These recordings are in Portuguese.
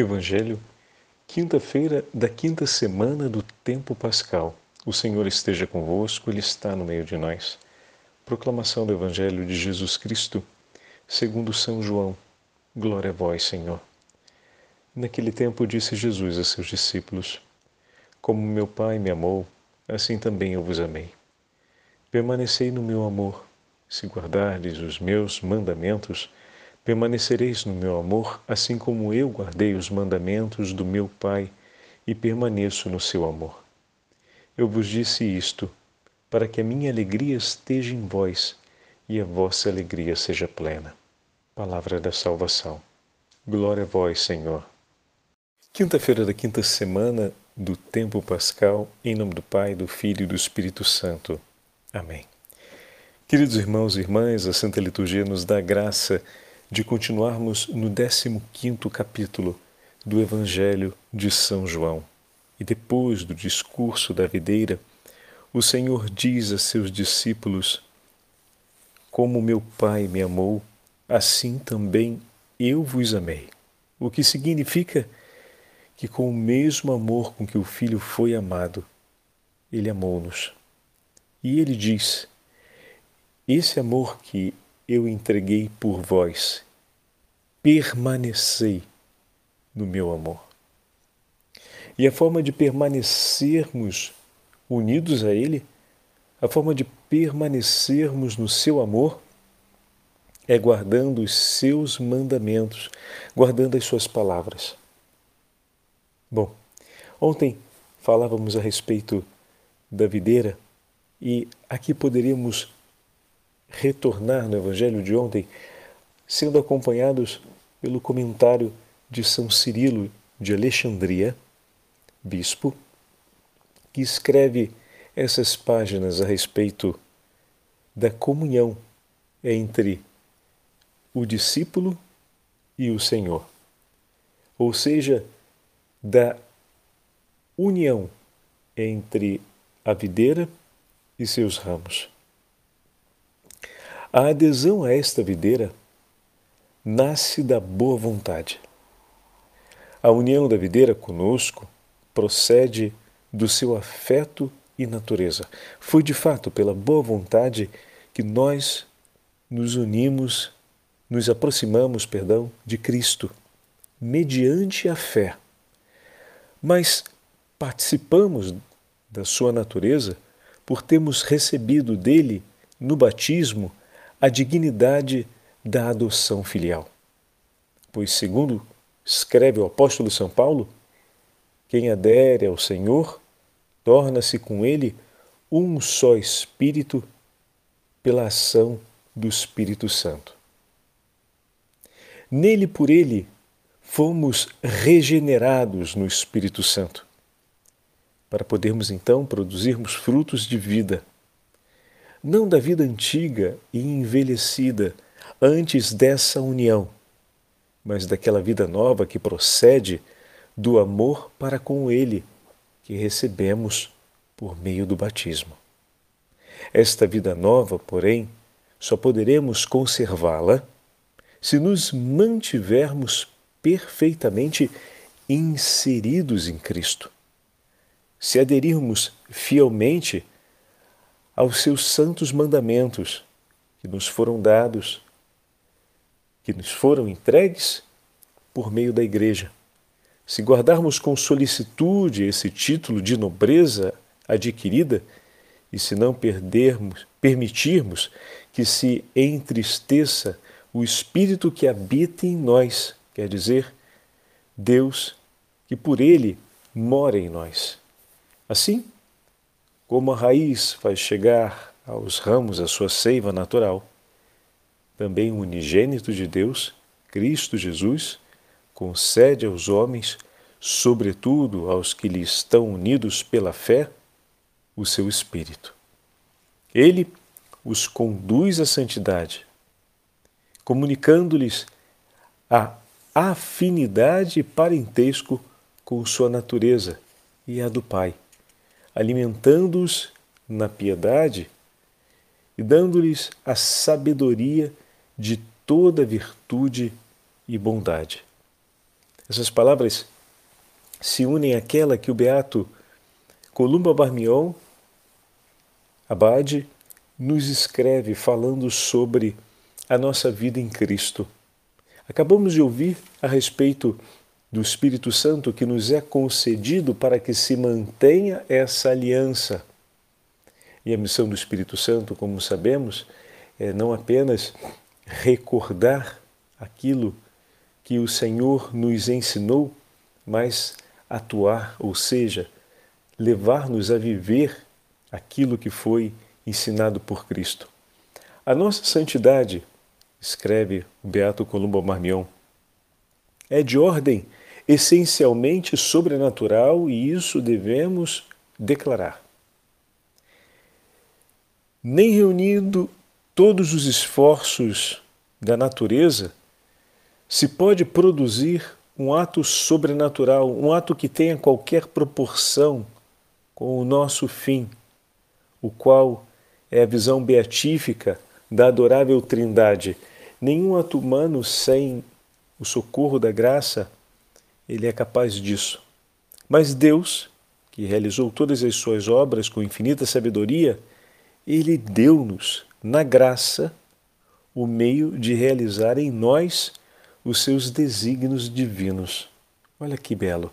Evangelho, quinta-feira da quinta semana do tempo pascal. O Senhor esteja convosco, Ele está no meio de nós. Proclamação do Evangelho de Jesus Cristo, segundo São João. Glória a vós, Senhor. Naquele tempo disse Jesus a seus discípulos: Como meu Pai me amou, assim também eu vos amei. Permanecei no meu amor. Se guardardes os meus mandamentos, Permanecereis no meu amor, assim como eu guardei os mandamentos do meu Pai e permaneço no seu amor. Eu vos disse isto, para que a minha alegria esteja em vós e a vossa alegria seja plena. Palavra da salvação. Glória a vós, Senhor. Quinta-feira da quinta semana do tempo pascal, em nome do Pai, do Filho e do Espírito Santo. Amém. Queridos irmãos e irmãs, a Santa Liturgia nos dá graça de continuarmos no 15 capítulo do Evangelho de São João. E depois do discurso da videira, o Senhor diz a seus discípulos: Como meu Pai me amou, assim também eu vos amei. O que significa que, com o mesmo amor com que o Filho foi amado, ele amou-nos. E ele diz: Esse amor que eu entreguei por vós. Permanecei no meu amor. E a forma de permanecermos unidos a Ele, a forma de permanecermos no seu amor, é guardando os seus mandamentos, guardando as suas palavras. Bom, ontem falávamos a respeito da videira e aqui poderíamos retornar no Evangelho de ontem, sendo acompanhados pelo comentário de São Cirilo de Alexandria, bispo, que escreve essas páginas a respeito da comunhão entre o discípulo e o Senhor, ou seja, da união entre a videira e seus ramos. A adesão a esta videira nasce da boa vontade. A união da videira conosco procede do seu afeto e natureza. Foi de fato pela boa vontade que nós nos unimos, nos aproximamos, perdão, de Cristo, mediante a fé. Mas participamos da sua natureza por termos recebido dele no batismo a dignidade da adoção filial. Pois, segundo escreve o apóstolo São Paulo, quem adere ao Senhor torna-se com ele um só espírito pela ação do Espírito Santo. Nele por ele fomos regenerados no Espírito Santo, para podermos então produzirmos frutos de vida não da vida antiga e envelhecida antes dessa união, mas daquela vida nova que procede do amor para com Ele que recebemos por meio do batismo. Esta vida nova, porém, só poderemos conservá-la se nos mantivermos perfeitamente inseridos em Cristo. Se aderirmos fielmente aos seus santos mandamentos que nos foram dados, que nos foram entregues por meio da Igreja. Se guardarmos com solicitude esse título de nobreza adquirida, e se não perdermos, permitirmos que se entristeça o Espírito que habita em nós, quer dizer, Deus que por Ele mora em nós. Assim, como a raiz faz chegar aos ramos a sua seiva natural, também o unigênito de Deus, Cristo Jesus, concede aos homens, sobretudo aos que lhe estão unidos pela fé, o seu Espírito. Ele os conduz à santidade, comunicando-lhes a afinidade parentesco com sua natureza e a do Pai alimentando-os na piedade e dando-lhes a sabedoria de toda virtude e bondade. Essas palavras se unem àquela que o beato Columba Barmion Abade nos escreve falando sobre a nossa vida em Cristo. Acabamos de ouvir a respeito do Espírito Santo que nos é concedido para que se mantenha essa aliança. E a missão do Espírito Santo, como sabemos, é não apenas recordar aquilo que o Senhor nos ensinou, mas atuar, ou seja, levar-nos a viver aquilo que foi ensinado por Cristo. A nossa santidade, escreve o Beato Columbo Marmion, é de ordem essencialmente sobrenatural e isso devemos declarar. Nem reunindo todos os esforços da natureza, se pode produzir um ato sobrenatural, um ato que tenha qualquer proporção com o nosso fim, o qual é a visão beatífica da adorável Trindade. Nenhum ato humano sem o socorro da graça ele é capaz disso. Mas Deus, que realizou todas as suas obras com infinita sabedoria, ele deu-nos, na graça, o meio de realizar em nós os seus desígnios divinos. Olha que belo!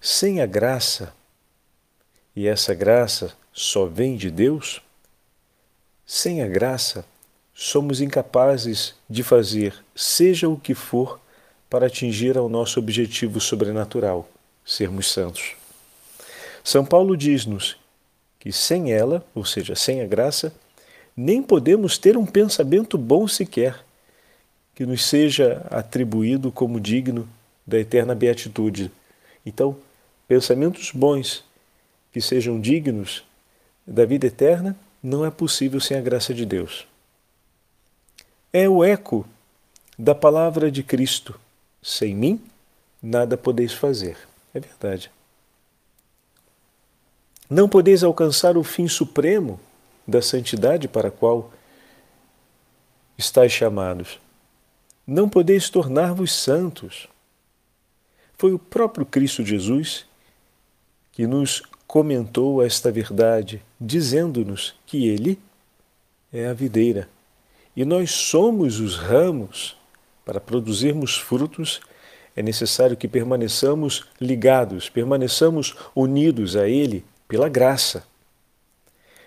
Sem a graça, e essa graça só vem de Deus, sem a graça, somos incapazes de fazer, seja o que for, para atingir ao nosso objetivo sobrenatural, sermos santos. São Paulo diz-nos que sem ela, ou seja, sem a graça, nem podemos ter um pensamento bom sequer, que nos seja atribuído como digno da eterna beatitude. Então, pensamentos bons que sejam dignos da vida eterna não é possível sem a graça de Deus. É o eco da palavra de Cristo sem mim, nada podeis fazer. É verdade. Não podeis alcançar o fim supremo da santidade para a qual estáis chamados. Não podeis tornar-vos santos. Foi o próprio Cristo Jesus que nos comentou esta verdade, dizendo-nos que Ele é a videira e nós somos os ramos para produzirmos frutos, é necessário que permaneçamos ligados, permaneçamos unidos a Ele pela graça,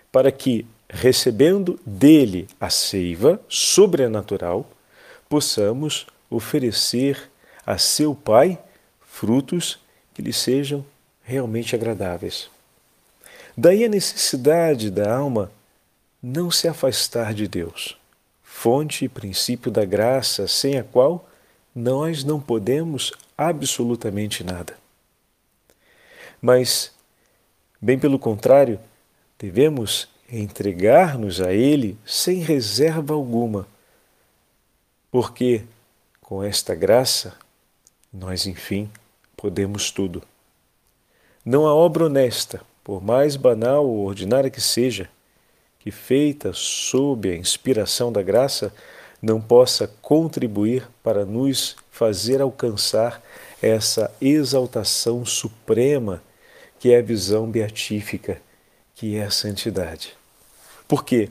para que, recebendo dele a seiva sobrenatural, possamos oferecer a seu Pai frutos que lhe sejam realmente agradáveis. Daí a necessidade da alma não se afastar de Deus fonte e princípio da graça, sem a qual nós não podemos absolutamente nada. Mas, bem pelo contrário, devemos entregar-nos a Ele sem reserva alguma, porque com esta graça nós, enfim, podemos tudo. Não há obra honesta, por mais banal ou ordinária que seja, que, feita sob a inspiração da graça, não possa contribuir para nos fazer alcançar essa exaltação suprema que é a visão beatífica, que é a santidade. Porque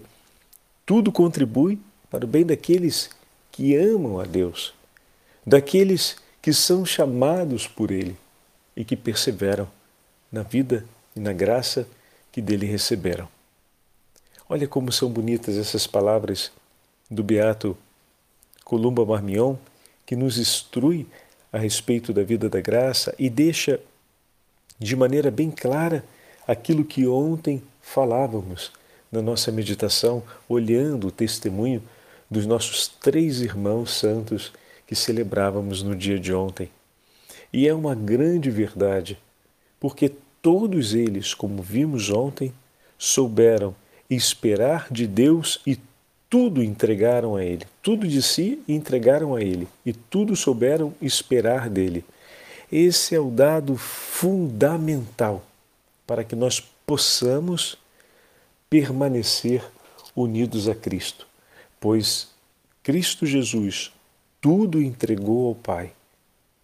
tudo contribui para o bem daqueles que amam a Deus, daqueles que são chamados por Ele e que perseveram na vida e na graça que dele receberam. Olha como são bonitas essas palavras do beato Columba Marmion, que nos instrui a respeito da vida da graça e deixa de maneira bem clara aquilo que ontem falávamos na nossa meditação, olhando o testemunho dos nossos três irmãos santos que celebrávamos no dia de ontem. E é uma grande verdade, porque todos eles, como vimos ontem, souberam esperar de Deus e tudo entregaram a Ele. Tudo de si entregaram a Ele e tudo souberam esperar dele. Esse é o dado fundamental para que nós possamos permanecer unidos a Cristo, pois Cristo Jesus tudo entregou ao Pai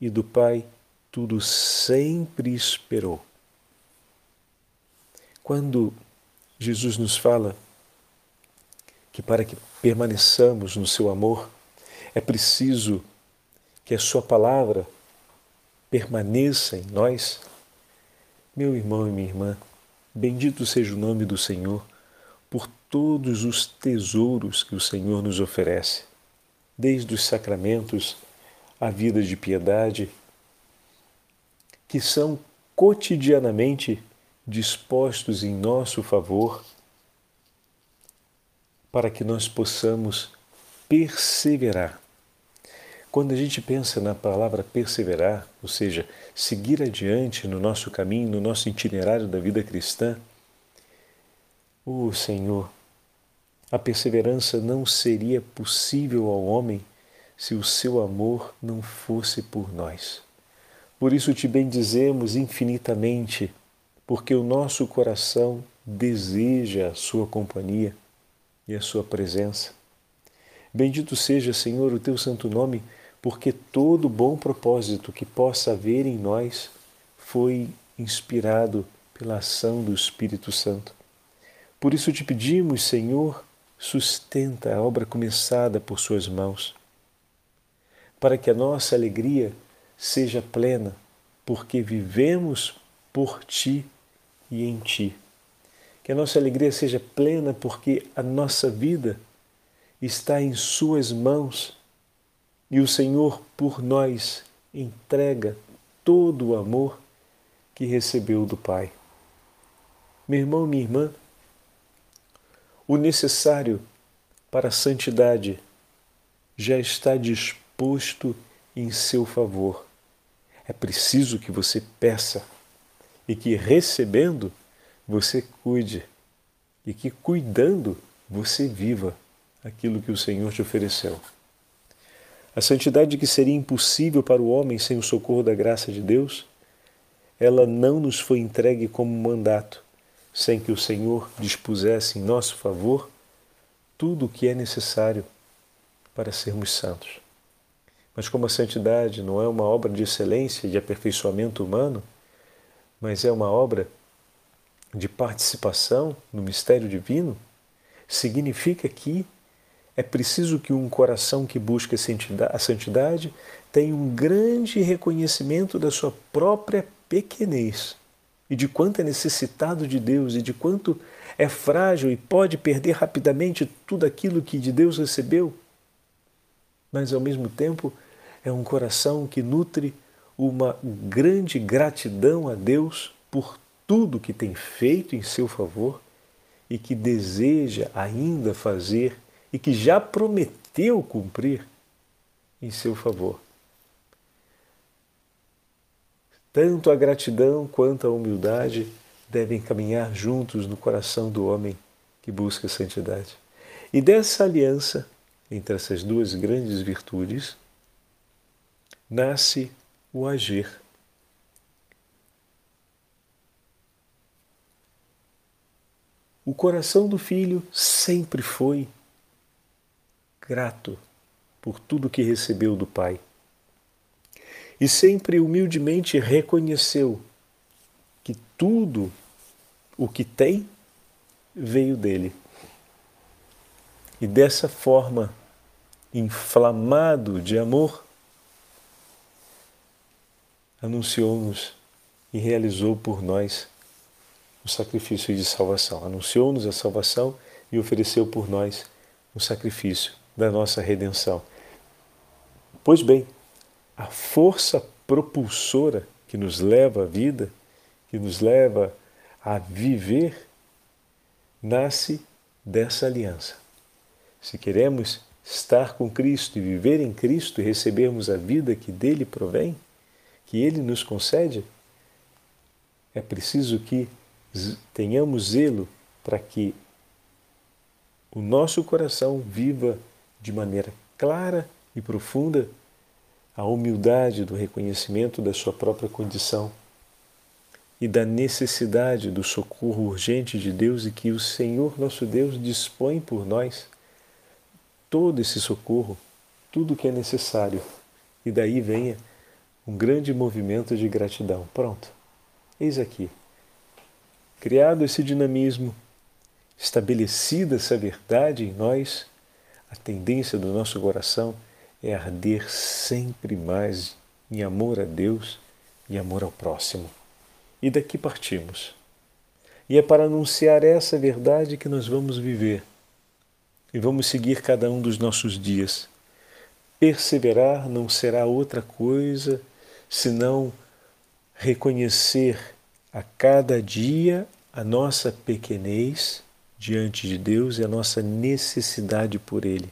e do Pai tudo sempre esperou. Quando Jesus nos fala que para que permaneçamos no seu amor é preciso que a sua palavra permaneça em nós, meu irmão e minha irmã, bendito seja o nome do Senhor por todos os tesouros que o Senhor nos oferece, desde os sacramentos à vida de piedade, que são cotidianamente dispostos em nosso favor para que nós possamos perseverar. Quando a gente pensa na palavra perseverar, ou seja, seguir adiante no nosso caminho, no nosso itinerário da vida cristã, o oh, Senhor, a perseverança não seria possível ao homem se o seu amor não fosse por nós. Por isso te bendizemos infinitamente, porque o nosso coração deseja a sua companhia e a sua presença. Bendito seja, Senhor, o teu santo nome, porque todo bom propósito que possa haver em nós foi inspirado pela ação do Espírito Santo. Por isso te pedimos, Senhor, sustenta a obra começada por Suas mãos, para que a nossa alegria seja plena, porque vivemos por Ti e em Ti. Que a nossa alegria seja plena, porque a nossa vida está em Suas mãos e o Senhor, por nós, entrega todo o amor que recebeu do Pai. Meu irmão, minha irmã, o necessário para a santidade já está disposto em seu favor. É preciso que você peça e que recebendo você cuide e que cuidando você viva aquilo que o Senhor te ofereceu. A santidade que seria impossível para o homem sem o socorro da graça de Deus, ela não nos foi entregue como mandato, sem que o Senhor dispusesse em nosso favor tudo o que é necessário para sermos santos. Mas como a santidade não é uma obra de excelência e de aperfeiçoamento humano, mas é uma obra de participação no mistério divino, significa que é preciso que um coração que busca a santidade tenha um grande reconhecimento da sua própria pequenez e de quanto é necessitado de Deus e de quanto é frágil e pode perder rapidamente tudo aquilo que de Deus recebeu, mas ao mesmo tempo é um coração que nutre uma grande gratidão a Deus por tudo que tem feito em seu favor e que deseja ainda fazer e que já prometeu cumprir em seu favor. Tanto a gratidão quanto a humildade devem caminhar juntos no coração do homem que busca a santidade. E dessa aliança entre essas duas grandes virtudes nasce o agir. O coração do filho sempre foi grato por tudo que recebeu do pai e sempre humildemente reconheceu que tudo o que tem veio dele. E dessa forma, inflamado de amor, anunciou-nos e realizou por nós o sacrifício de salvação. Anunciou-nos a salvação e ofereceu por nós o sacrifício da nossa redenção. Pois bem, a força propulsora que nos leva à vida, que nos leva a viver, nasce dessa aliança. Se queremos estar com Cristo e viver em Cristo e recebermos a vida que dele provém, que ele nos concede, é preciso que tenhamos zelo para que o nosso coração viva de maneira clara e profunda a humildade do reconhecimento da sua própria condição e da necessidade do socorro urgente de Deus e que o Senhor nosso Deus dispõe por nós todo esse socorro, tudo que é necessário. E daí venha um grande movimento de gratidão. Pronto. Eis aqui. Criado esse dinamismo, estabelecida essa verdade em nós, a tendência do nosso coração é arder sempre mais em amor a Deus e amor ao próximo. E daqui partimos. E é para anunciar essa verdade que nós vamos viver. E vamos seguir cada um dos nossos dias. Perseverar não será outra coisa senão reconhecer a cada dia a nossa pequenez diante de Deus e a nossa necessidade por Ele,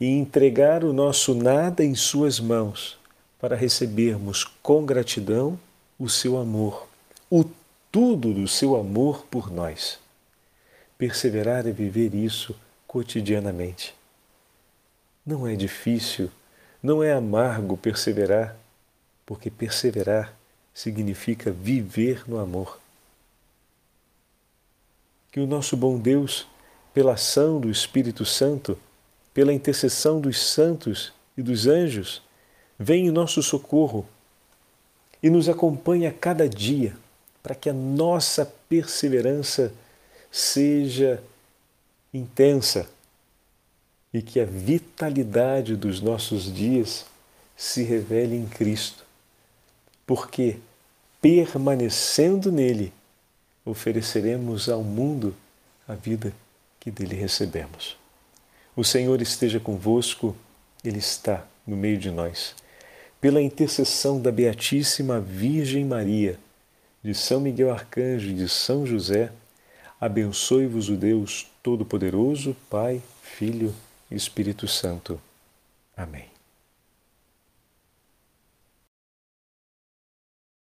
e entregar o nosso nada em Suas mãos para recebermos com gratidão o seu amor, o tudo do seu amor por nós. Perseverar é viver isso cotidianamente. Não é difícil, não é amargo perseverar, porque perseverar significa viver no amor. Que o nosso bom Deus, pela ação do Espírito Santo, pela intercessão dos santos e dos anjos, venha em nosso socorro e nos acompanhe a cada dia para que a nossa perseverança seja intensa e que a vitalidade dos nossos dias se revele em Cristo, porque permanecendo nele, ofereceremos ao mundo a vida que dele recebemos. O Senhor esteja convosco, Ele está no meio de nós. Pela intercessão da Beatíssima Virgem Maria, de São Miguel Arcanjo e de São José, abençoe-vos o Deus Todo-Poderoso, Pai, Filho e Espírito Santo. Amém.